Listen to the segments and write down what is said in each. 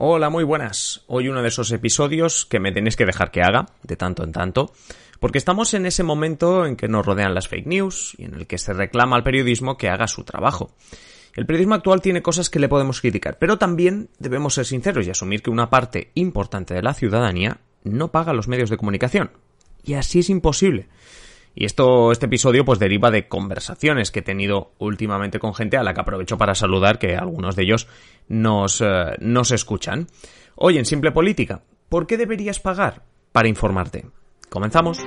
Hola, muy buenas. Hoy uno de esos episodios que me tenéis que dejar que haga, de tanto en tanto, porque estamos en ese momento en que nos rodean las fake news y en el que se reclama al periodismo que haga su trabajo. El periodismo actual tiene cosas que le podemos criticar, pero también debemos ser sinceros y asumir que una parte importante de la ciudadanía no paga los medios de comunicación. Y así es imposible. Y esto, este episodio, pues deriva de conversaciones que he tenido últimamente con gente a la que aprovecho para saludar, que algunos de ellos nos, eh, nos escuchan. Hoy en Simple Política, ¿por qué deberías pagar para informarte? Comenzamos.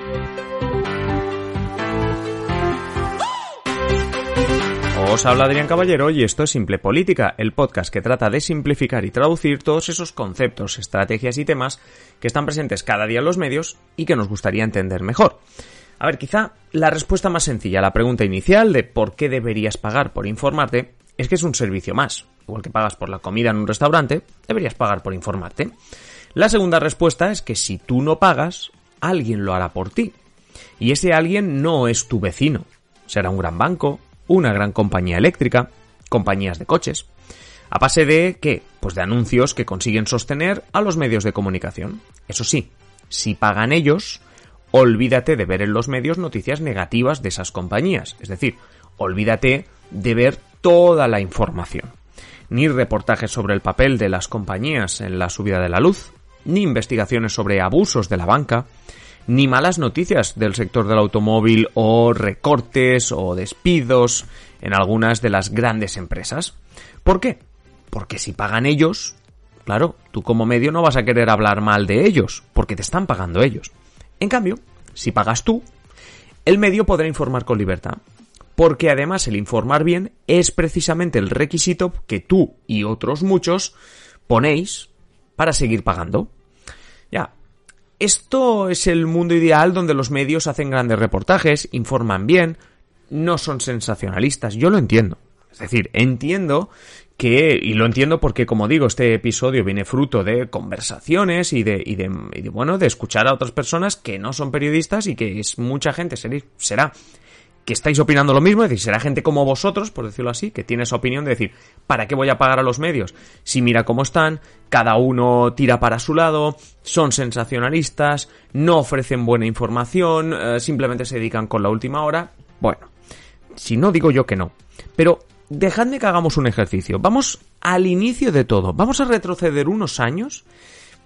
Os habla Adrián Caballero y esto es Simple Política, el podcast que trata de simplificar y traducir todos esos conceptos, estrategias y temas que están presentes cada día en los medios y que nos gustaría entender mejor. A ver, quizá la respuesta más sencilla a la pregunta inicial de por qué deberías pagar por informarte es que es un servicio más. Igual que pagas por la comida en un restaurante, deberías pagar por informarte. La segunda respuesta es que si tú no pagas, alguien lo hará por ti. Y ese alguien no es tu vecino. Será un gran banco, una gran compañía eléctrica, compañías de coches. A base de qué? Pues de anuncios que consiguen sostener a los medios de comunicación. Eso sí, si pagan ellos, olvídate de ver en los medios noticias negativas de esas compañías. Es decir, olvídate de ver toda la información. Ni reportajes sobre el papel de las compañías en la subida de la luz, ni investigaciones sobre abusos de la banca, ni malas noticias del sector del automóvil o recortes o despidos en algunas de las grandes empresas. ¿Por qué? Porque si pagan ellos, claro, tú como medio no vas a querer hablar mal de ellos, porque te están pagando ellos. En cambio, si pagas tú, el medio podrá informar con libertad, porque además el informar bien es precisamente el requisito que tú y otros muchos ponéis para seguir pagando. Ya, esto es el mundo ideal donde los medios hacen grandes reportajes, informan bien, no son sensacionalistas, yo lo entiendo. Es decir, entiendo que, y lo entiendo porque, como digo, este episodio viene fruto de conversaciones y de, y de, bueno, de escuchar a otras personas que no son periodistas y que es mucha gente, será que estáis opinando lo mismo, es decir, será gente como vosotros, por decirlo así, que tiene esa opinión de decir, ¿para qué voy a pagar a los medios? Si mira cómo están, cada uno tira para su lado, son sensacionalistas, no ofrecen buena información, eh, simplemente se dedican con la última hora. Bueno, si no digo yo que no. Pero dejadme que hagamos un ejercicio. Vamos al inicio de todo. Vamos a retroceder unos años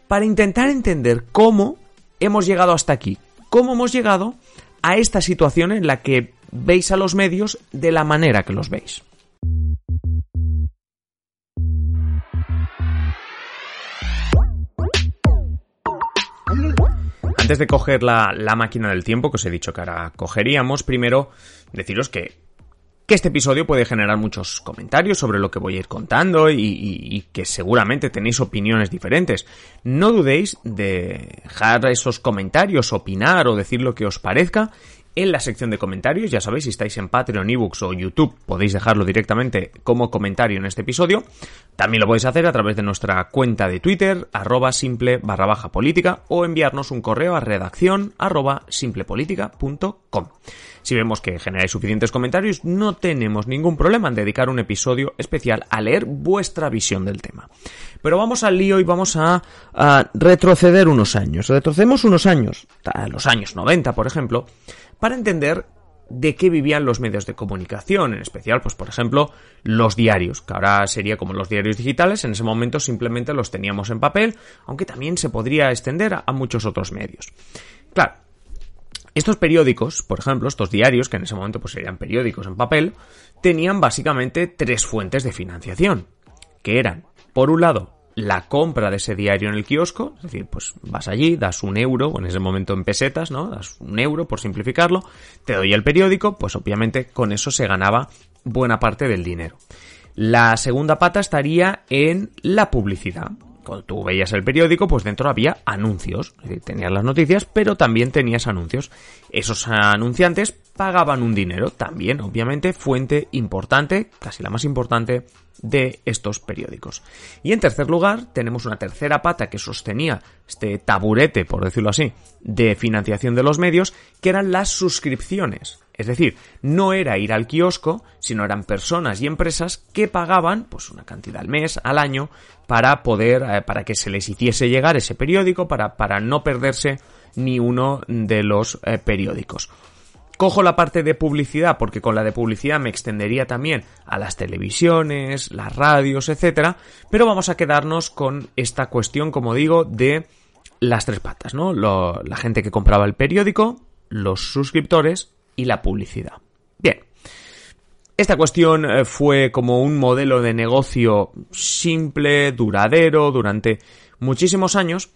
para intentar entender cómo hemos llegado hasta aquí. Cómo hemos llegado a esta situación en la que veis a los medios de la manera que los veis. Antes de coger la, la, máquina del tiempo, que os he dicho que ahora cogeríamos, primero deciros que que este episodio puede generar muchos comentarios sobre lo que voy a ir contando y, que seguramente tenéis opiniones diferentes. No dudéis de dejar esos comentarios, opinar o decir lo que os parezca en la sección de comentarios. Ya sabéis, si estáis en Patreon, ebooks o YouTube, podéis dejarlo directamente como comentario en este episodio. También lo podéis hacer a través de nuestra cuenta de Twitter, arroba simple barra baja o enviarnos un correo a redacción arroba simplepolítica.com. Si vemos que generáis suficientes comentarios, no tenemos ningún problema en dedicar un episodio especial a leer vuestra visión del tema. Pero vamos al lío y vamos a, retroceder unos años. Retrocedemos unos años, a los años 90, por ejemplo, para entender de qué vivían los medios de comunicación, en especial, pues por ejemplo, los diarios, que ahora sería como los diarios digitales, en ese momento simplemente los teníamos en papel, aunque también se podría extender a muchos otros medios. Claro, estos periódicos, por ejemplo, estos diarios, que en ese momento pues serían periódicos en papel, tenían básicamente tres fuentes de financiación, que eran, por un lado, la compra de ese diario en el kiosco, es decir, pues vas allí, das un euro, o en ese momento en pesetas, ¿no? Das un euro, por simplificarlo, te doy el periódico, pues obviamente con eso se ganaba buena parte del dinero. La segunda pata estaría en la publicidad cuando tú veías el periódico, pues dentro había anuncios. Tenías las noticias, pero también tenías anuncios. Esos anunciantes pagaban un dinero, también, obviamente, fuente importante, casi la más importante de estos periódicos. Y en tercer lugar, tenemos una tercera pata que sostenía este taburete, por decirlo así, de financiación de los medios, que eran las suscripciones. Es decir, no era ir al kiosco, sino eran personas y empresas que pagaban pues una cantidad al mes, al año, para poder, eh, para que se les hiciese llegar ese periódico, para, para no perderse ni uno de los eh, periódicos. Cojo la parte de publicidad porque con la de publicidad me extendería también a las televisiones, las radios, etcétera, pero vamos a quedarnos con esta cuestión, como digo, de las tres patas, ¿no? la gente que compraba el periódico, los suscriptores y la publicidad. Bien. Esta cuestión eh, fue como un modelo de negocio simple, duradero, durante muchísimos años,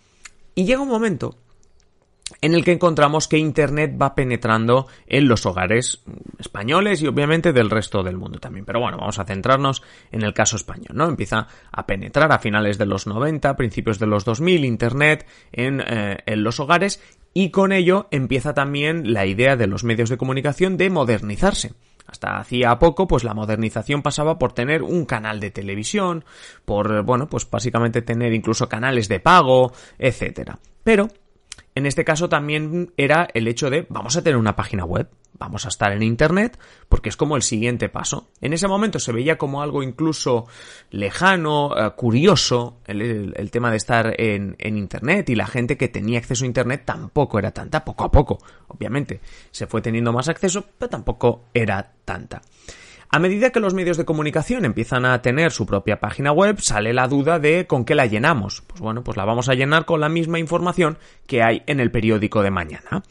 y llega un momento en el que encontramos que Internet va penetrando en los hogares españoles y obviamente del resto del mundo también. Pero bueno, vamos a centrarnos en el caso español, ¿no? Empieza a penetrar a finales de los 90, principios de los 2000, Internet en, eh, en los hogares y con ello empieza también la idea de los medios de comunicación de modernizarse. Hasta hacía poco, pues la modernización pasaba por tener un canal de televisión, por, bueno, pues básicamente tener incluso canales de pago, etcétera. Pero en este caso también era el hecho de vamos a tener una página web, vamos a estar en Internet, porque es como el siguiente paso. En ese momento se veía como algo incluso lejano, eh, curioso, el, tema de estar en, en, Internet y la gente que tenía acceso a Internet tampoco era tanta, poco a poco, obviamente. Se fue teniendo más acceso, pero tampoco era tanta. A medida que los medios de comunicación empiezan a tener su propia página web, sale la duda de con qué la llenamos. Pues bueno, pues la vamos a llenar con la misma información que hay en el periódico de mañana.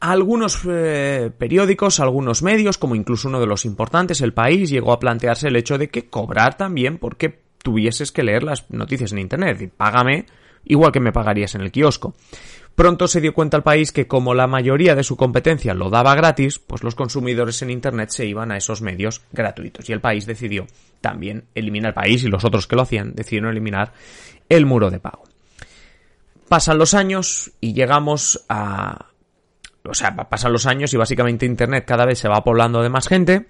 Algunos eh, periódicos, algunos medios, como incluso uno de los importantes, El País, llegó a plantearse el hecho de que cobrar también porque tuvieses que leer las noticias en Internet. Y págame igual que me pagarías en el kiosco. Pronto se dio cuenta el país que como la mayoría de su competencia lo daba gratis, pues los consumidores en Internet se iban a esos medios gratuitos. Y el país decidió también eliminar el país y los otros que lo hacían decidieron eliminar el muro de pago. Pasan los años y llegamos a... O sea, pasan los años y básicamente Internet cada vez se va poblando de más gente.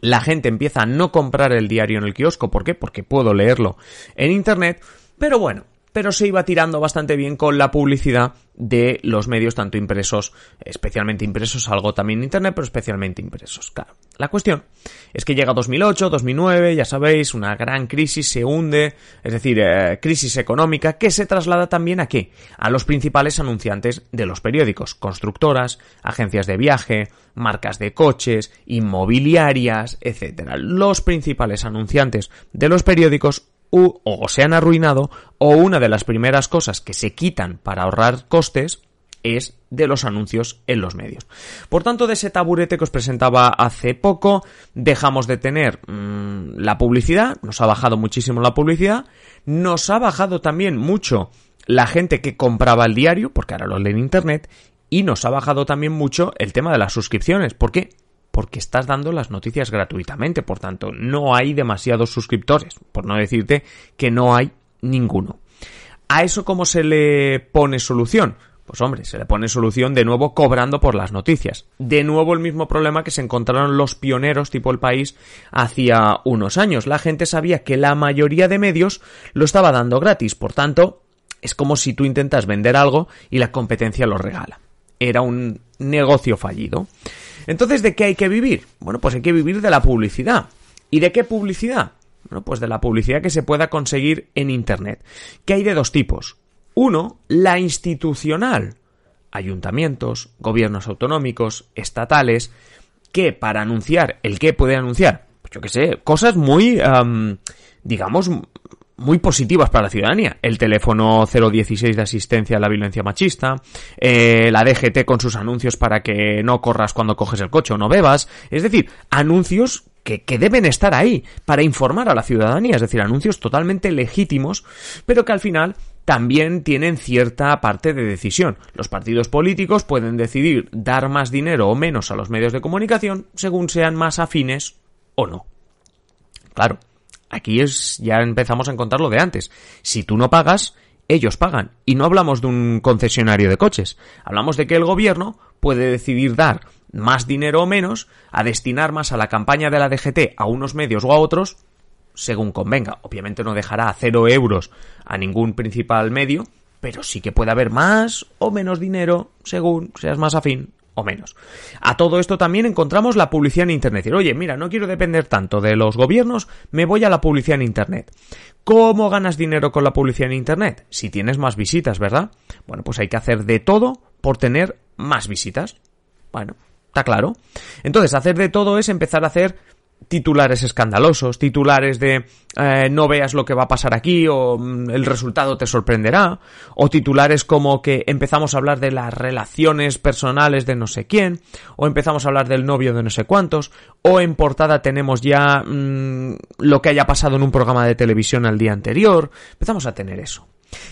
La gente empieza a no comprar el diario en el kiosco. ¿Por qué? Porque puedo leerlo en Internet. Pero bueno, pero se iba tirando bastante bien con la publicidad de los medios tanto impresos, especialmente impresos, algo también en internet, pero especialmente impresos. Claro. La cuestión es que llega 2008, 2009, ya sabéis, una gran crisis se hunde, es decir, eh, crisis económica que se traslada también a qué? A los principales anunciantes de los periódicos, constructoras, agencias de viaje, marcas de coches, inmobiliarias, etc. Los principales anunciantes de los periódicos o se han arruinado o una de las primeras cosas que se quitan para ahorrar costes es de los anuncios en los medios. Por tanto, de ese taburete que os presentaba hace poco, dejamos de tener mm, la publicidad, nos ha bajado muchísimo la publicidad, nos ha bajado también mucho la gente que compraba el diario, porque ahora lo lee en internet, y nos ha bajado también mucho el tema de las suscripciones. ¿Por qué? Porque estás dando las noticias gratuitamente, por tanto, no hay demasiados suscriptores, por no decirte que no hay ninguno. ¿A eso cómo se le pone solución? Pues hombre, se le pone solución de nuevo cobrando por las noticias. De nuevo el mismo problema que se encontraron los pioneros tipo el país hacía unos años. La gente sabía que la mayoría de medios lo estaba dando gratis, por tanto, es como si tú intentas vender algo y la competencia lo regala. Era un negocio fallido. Entonces, ¿de qué hay que vivir? Bueno, pues hay que vivir de la publicidad. ¿Y de qué publicidad? Bueno, pues de la publicidad que se pueda conseguir en Internet. Que hay de dos tipos. Uno, la institucional. Ayuntamientos, gobiernos autonómicos, estatales, que para anunciar, ¿el qué puede anunciar? Pues yo qué sé, cosas muy, digamos, muy positivas para la ciudadanía. El teléfono 016 de asistencia a la violencia machista, eh, la DGT con sus anuncios para que no corras cuando coges el coche o no bebas. Es decir, anuncios que, que, deben estar ahí para informar a la ciudadanía. Es decir, anuncios totalmente legítimos, pero que al final también tienen cierta parte de decisión. Los partidos políticos pueden decidir dar más dinero o menos a los medios de comunicación según sean más afines o no. Claro, Aquí es, ya empezamos a encontrar lo de antes. Si tú no pagas, ellos pagan. Y no hablamos de un concesionario de coches. Hablamos de que el gobierno puede decidir dar más dinero o menos, a destinar más a la campaña de la DGT a unos medios o a otros, según convenga. Obviamente no dejará a cero euros a ningún principal medio, pero sí que puede haber más o menos dinero según seas más afín o menos. A todo esto también encontramos la publicidad en Internet. Oye, mira, no quiero depender tanto de los gobiernos, me voy a la publicidad en Internet. ¿Cómo ganas dinero con la publicidad en Internet? Si tienes más visitas, ¿verdad? Bueno, pues hay que hacer de todo por tener más visitas. Bueno, está claro. Entonces, hacer de todo es empezar a hacer titulares escandalosos, titulares de eh, no veas lo que va a pasar aquí o mm, el resultado te sorprenderá, o titulares como que empezamos a hablar de las relaciones personales de no sé quién, o empezamos a hablar del novio de no sé cuántos, o en portada tenemos ya mm, lo que haya pasado en un programa de televisión al día anterior, empezamos a tener eso.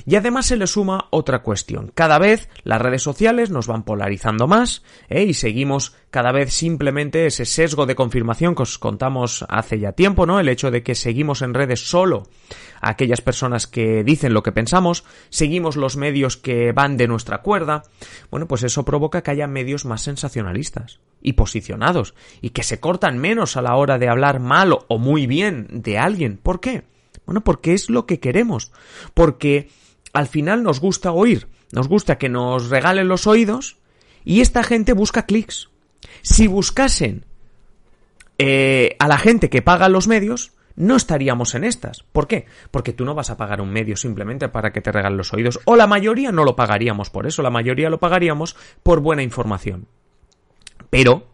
Y además se le suma otra cuestión. Cada vez las redes sociales nos van polarizando más ¿eh? y seguimos cada vez simplemente ese sesgo de confirmación que os contamos hace ya tiempo, ¿no? El hecho de que seguimos en redes solo a aquellas personas que dicen lo que pensamos, seguimos los medios que van de nuestra cuerda. Bueno, pues eso provoca que haya medios más sensacionalistas y posicionados y que se cortan menos a la hora de hablar mal o muy bien de alguien. ¿Por qué? Bueno, porque es lo que queremos. Porque al final nos gusta oír. Nos gusta que nos regalen los oídos. Y esta gente busca clics. Si buscasen eh, a la gente que paga los medios, no estaríamos en estas. ¿Por qué? Porque tú no vas a pagar un medio simplemente para que te regalen los oídos. O la mayoría no lo pagaríamos por eso. La mayoría lo pagaríamos por buena información. Pero,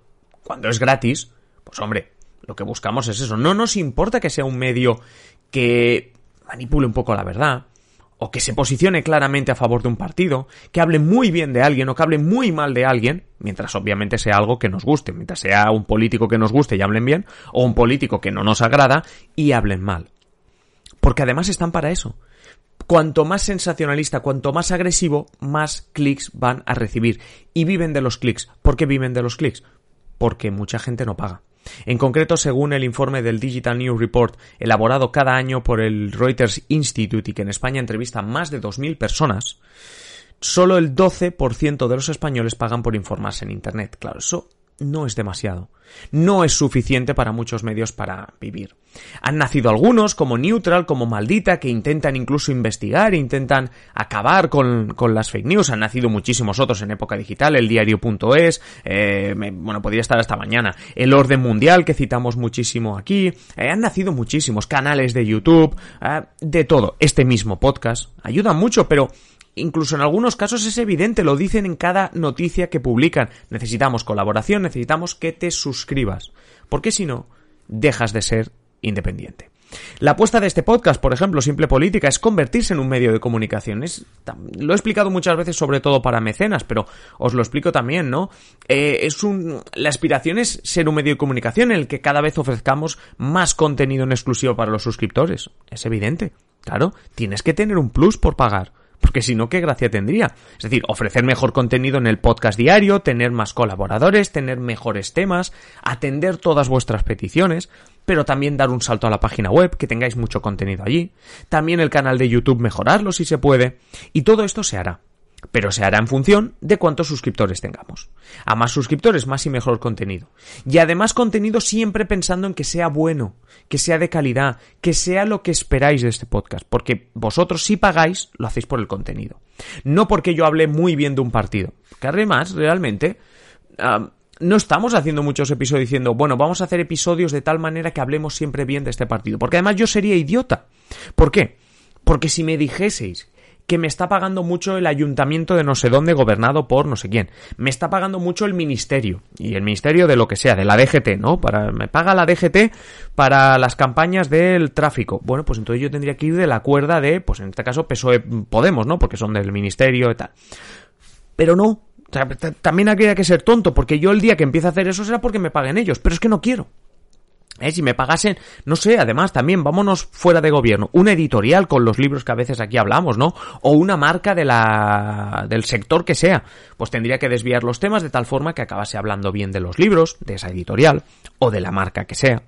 cuando es gratis, pues hombre, lo que buscamos es eso. No nos importa que sea un medio que manipule un poco la verdad, o que se posicione claramente a favor de un partido, que hable muy bien de alguien o que hable muy mal de alguien, mientras obviamente sea algo que nos guste, mientras sea un político que nos guste y hablen bien, o un político que no nos agrada y hablen mal. Porque además están para eso. Cuanto más sensacionalista, cuanto más agresivo, más clics van a recibir. Y viven de los clics. ¿Por qué viven de los clics? Porque mucha gente no paga. En concreto, según el informe del Digital News Report elaborado cada año por el Reuters Institute y que en España entrevista a más de 2.000 personas, solo el 12% de los españoles pagan por informarse en Internet. Claro, eso no es demasiado. No es suficiente para muchos medios para vivir. Han nacido algunos, como Neutral, como Maldita, que intentan incluso investigar, intentan acabar con, las fake news. Han nacido muchísimos otros en época digital, el diario.es, eh, bueno, podría estar hasta mañana. El Orden Mundial, que citamos muchísimo aquí. Eh, han nacido muchísimos canales de YouTube, eh, de todo. Este mismo podcast ayuda mucho, pero incluso en algunos casos es evidente, lo dicen en cada noticia que publican. Necesitamos colaboración, necesitamos que te suscribas, porque si no, dejas de ser independiente. La apuesta de este podcast, por ejemplo, Simple Política, es convertirse en un medio de comunicación. lo he explicado muchas veces, sobre todo para mecenas, pero os lo explico también, ¿no? Eh, es un, la aspiración es ser un medio de comunicación en el que cada vez ofrezcamos más contenido en exclusivo para los suscriptores. Es evidente. Claro, tienes que tener un plus por pagar porque si no, ¿qué gracia tendría? Es decir, ofrecer mejor contenido en el podcast diario, tener más colaboradores, tener mejores temas, atender todas vuestras peticiones, pero también dar un salto a la página web, que tengáis mucho contenido allí, también el canal de YouTube mejorarlo si se puede, y todo esto se hará pero se hará en función de cuántos suscriptores tengamos. A más suscriptores, más y mejor contenido. Y además contenido siempre pensando en que sea bueno, que sea de calidad, que sea lo que esperáis de este podcast, porque vosotros si pagáis, lo hacéis por el contenido. No porque yo hable muy bien de un partido, que además, realmente, no estamos haciendo muchos episodios diciendo, bueno, vamos a hacer episodios de tal manera que hablemos siempre bien de este partido, porque además yo sería idiota. ¿Por qué? Porque si me dijeseis que me está pagando mucho el ayuntamiento de no sé dónde gobernado por no sé quién. Me está pagando mucho el ministerio. Y el ministerio de lo que sea, de la DGT, ¿no? Para, me paga la DGT para las campañas del tráfico. Bueno, pues entonces yo tendría que ir de la cuerda de, pues en este caso PSOE Podemos, ¿no? Porque son del ministerio y tal. Pero no. también habría que ser tonto, porque yo el día que empiece a hacer eso será porque me paguen ellos. Pero es que no quiero. ¿Eh? Si me pagasen, no sé, además también vámonos fuera de gobierno, una editorial con los libros que a veces aquí hablamos, ¿no? O una marca de la, del sector que sea, pues tendría que desviar los temas de tal forma que acabase hablando bien de los libros, de esa editorial, o de la marca que sea.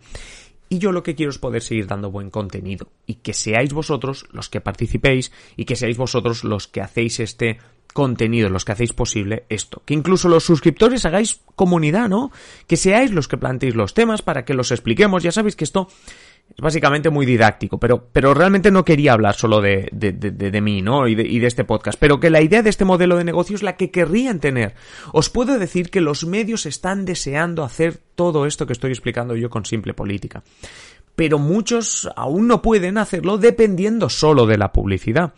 Y yo lo que quiero es poder seguir dando buen contenido y que seáis vosotros los que participéis y que seáis vosotros los que hacéis este contenido, los que hacéis posible esto. Que incluso los suscriptores hagáis comunidad, ¿no? Que seáis los que planteéis los temas para que los expliquemos. Ya sabéis que esto Es básicamente muy didáctico, pero, pero realmente no quería hablar solo de, de, de, de mí, ¿no? Y de este podcast, pero que la idea de este modelo de negocio es la que querrían tener. Os puedo decir que los medios están deseando hacer todo esto que estoy explicando yo con simple política pero muchos aún no pueden hacerlo dependiendo solo de la publicidad.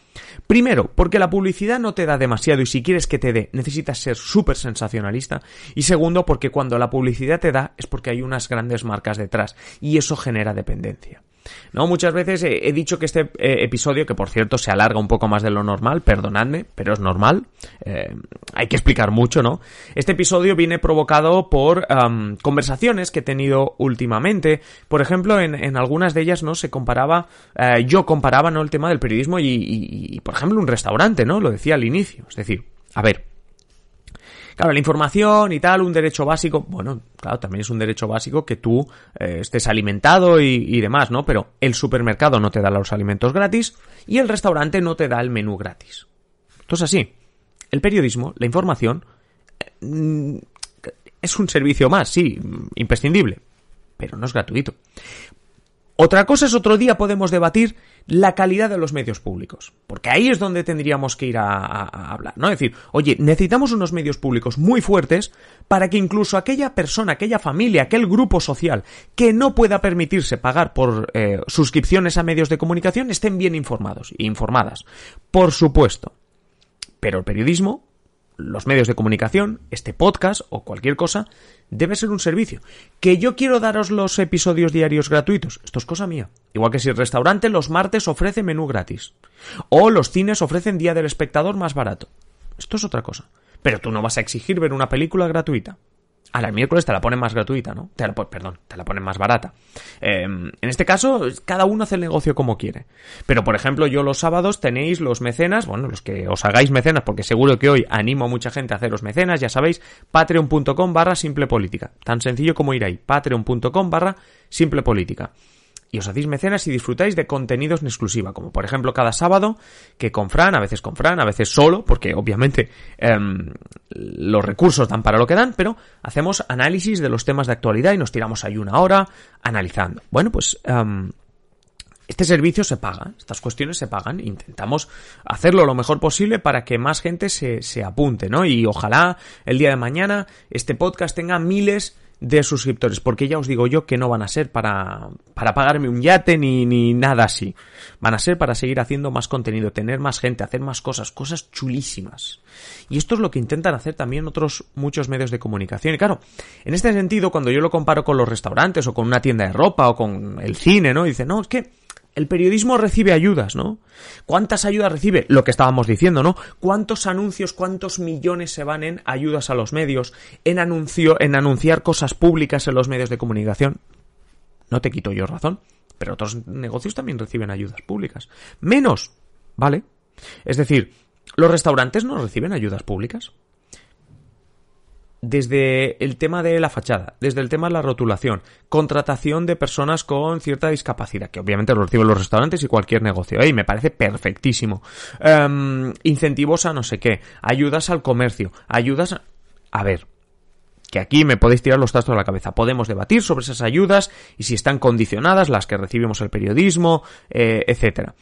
Primero, porque la publicidad no te da demasiado y si quieres que te dé, necesitas ser súper sensacionalista. Y segundo, porque cuando la publicidad te da es porque hay unas grandes marcas detrás y eso genera dependencia. ¿No? Muchas veces he, dicho que este eh, episodio, que por cierto se alarga un poco más de lo normal, perdonadme, pero es normal, eh, hay que explicar mucho, ¿no? Este episodio viene provocado por conversaciones que he tenido últimamente, por ejemplo, en, algunas de ellas, ¿no? Se comparaba, eh, yo comparaba, ¿no? El tema del periodismo y, y, por ejemplo, un restaurante, ¿no? Lo decía al inicio, es decir, a ver, Claro, la información y tal, un derecho básico, bueno, claro, también es un derecho básico que tú eh, estés alimentado y, demás, ¿no? Pero el supermercado no te da los alimentos gratis y el restaurante no te da el menú gratis. Entonces así, el periodismo, la información, mm, es un servicio más, sí, imprescindible, pero no es gratuito. Otra cosa es otro día podemos debatir la calidad de los medios públicos, porque ahí es donde tendríamos que ir a, hablar, ¿no? Es decir, oye, necesitamos unos medios públicos muy fuertes para que incluso aquella persona, aquella familia, aquel grupo social que no pueda permitirse pagar por eh, suscripciones a medios de comunicación estén bien informados e informadas. Por supuesto. Pero el periodismo los medios de comunicación, este podcast o cualquier cosa, debe ser un servicio. Que yo quiero daros los episodios diarios gratuitos, esto es cosa mía. Igual que si el restaurante los martes ofrece menú gratis. O los cines ofrecen día del espectador más barato. Esto es otra cosa. Pero tú no vas a exigir ver una película gratuita. A la miércoles te la ponen más gratuita, ¿no? Te la, perdón, te la ponen más barata. Em, en este caso, cada uno hace el negocio como quiere. Pero, por ejemplo, yo los sábados tenéis los mecenas, bueno, los que os hagáis mecenas, porque seguro que hoy animo a mucha gente a haceros mecenas, ya sabéis, patreon.com barra simple política. Tan sencillo como ir ahí, patreon.com barra simple política y os hacéis mecenas y disfrutáis de contenidos en exclusiva, como por ejemplo cada sábado, que con Fran, a veces con Fran, a veces solo, porque obviamente em, los recursos dan para lo que dan, pero hacemos análisis de los temas de actualidad y nos tiramos ahí una hora analizando. Bueno, pues em, este servicio se paga, estas cuestiones se pagan, intentamos hacerlo lo mejor posible para que más gente se, se apunte, ¿no? Y ojalá el día de mañana este podcast tenga miles de suscriptores, porque ya os digo yo que no van a ser para, para pagarme un yate ni, ni nada así. Van a ser para seguir haciendo más contenido, tener más gente, hacer más cosas, cosas chulísimas. Y esto es lo que intentan hacer también otros muchos medios de comunicación. Y claro, en este sentido, cuando yo lo comparo con los restaurantes o con una tienda de ropa o con el cine, ¿no? Dice, no, es que el periodismo recibe ayudas, ¿no? ¿Cuántas ayudas recibe? Lo que estábamos diciendo, ¿no? ¿Cuántos anuncios, cuántos millones se van en ayudas a los medios, en en anunciar cosas públicas en los medios de comunicación? No te quito yo razón, pero otros negocios también reciben ayudas públicas. Menos, ¿vale? Es decir, los restaurantes no reciben ayudas públicas desde el tema de la fachada, desde el tema de la rotulación, contratación de personas con cierta discapacidad, que obviamente lo reciben los restaurantes y cualquier negocio, y me parece perfectísimo. Em, incentivos a no sé qué, ayudas al comercio, ayudas a... A ver, que aquí me podéis tirar los trastos a la cabeza. Podemos debatir sobre esas ayudas y si están condicionadas, las que recibimos el periodismo, eh, etcétera.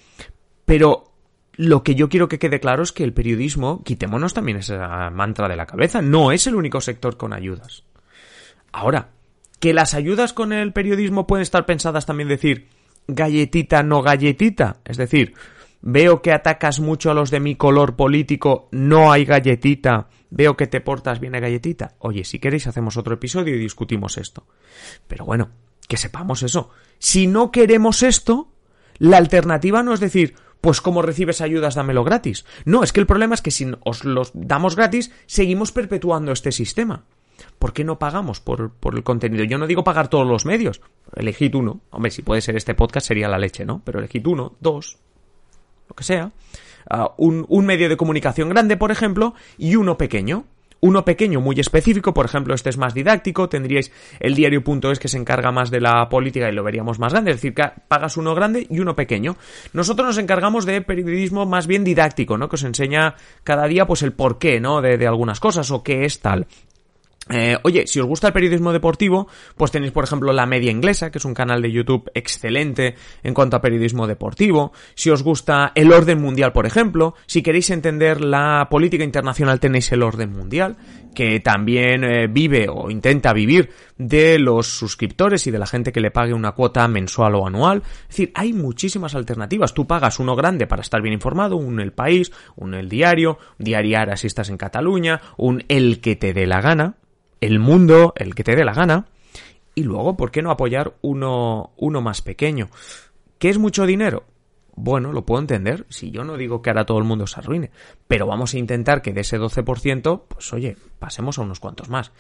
Pero lo que yo quiero que quede claro es que el periodismo, quitémonos también esa mantra de la cabeza, no es el único sector con ayudas. Ahora, que las ayudas con el periodismo pueden estar pensadas también decir galletita, no galletita. Es decir, veo que atacas mucho a los de mi color político, no hay galletita, veo que te portas bien a galletita. Oye, si queréis hacemos otro episodio y discutimos esto. Pero bueno, que sepamos eso. Si no queremos esto, la alternativa no es decir, pues como recibes ayudas, dámelo gratis. No, es que el problema es que si os los damos gratis, seguimos perpetuando este sistema. ¿Por qué no pagamos por, por, el contenido? Yo no digo pagar todos los medios. Elegid uno. Hombre, si puede ser este podcast sería la leche, ¿no? Pero elegid uno, dos, lo que sea. Ah, un, un medio de comunicación grande, por ejemplo, y uno pequeño uno pequeño muy específico, por ejemplo, este es más didáctico, tendríais el diario.es que se encarga más de la política y lo veríamos más grande, es decir, que pagas uno grande y uno pequeño. Nosotros nos encargamos de periodismo más bien didáctico, ¿no? Que os enseña cada día pues el porqué, ¿no? De, de algunas cosas o qué es tal. Eh, oye, si os gusta el periodismo deportivo, pues tenéis, por ejemplo, La Media Inglesa, que es un canal de YouTube excelente en cuanto a periodismo deportivo. Si os gusta el orden mundial, por ejemplo, si queréis entender la política internacional, tenéis el orden mundial, que también eh, vive o intenta vivir de los suscriptores y de la gente que le pague una cuota mensual o anual. Es decir, hay muchísimas alternativas. Tú pagas uno grande para estar bien informado, un El País, un El Diario, un Diariar si estás en Cataluña, un El que te dé la gana el mundo, el que te dé la gana, y luego, ¿por qué no apoyar uno, uno más pequeño? ¿Qué es mucho dinero? Bueno, lo puedo entender, si yo no digo que ahora todo el mundo se arruine, pero vamos a intentar que de ese 12%, pues oye, pasemos a unos cuantos más.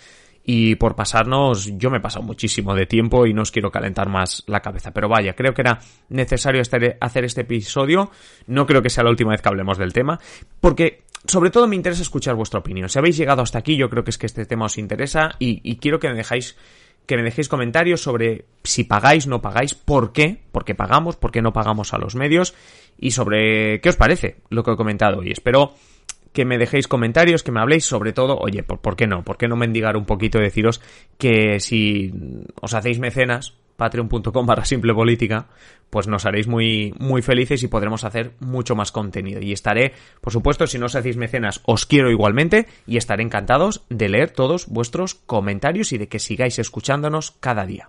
Y por pasarnos, yo me he pasado muchísimo de tiempo y no os quiero calentar más la cabeza. Pero vaya, creo que era necesario hacer este episodio. No creo que sea la última vez que hablemos del tema. Porque sobre todo me interesa escuchar vuestra opinión. Si habéis llegado hasta aquí, yo creo que es que este tema os interesa y, quiero que me dejáis que me dejéis comentarios sobre si pagáis, no pagáis, por qué, por qué pagamos, por qué no pagamos a los medios y sobre qué os parece lo que he comentado y espero que me dejéis comentarios, que me habléis sobre todo, oye, ¿por, ¿por qué no? ¿Por qué no mendigar un poquito y deciros que si os hacéis mecenas, patreon.com barra simple política, pues nos haréis muy, muy felices y podremos hacer mucho más contenido. Y estaré, por supuesto, si no os hacéis mecenas, os quiero igualmente y estaré encantados de leer todos vuestros comentarios y de que sigáis escuchándonos cada día.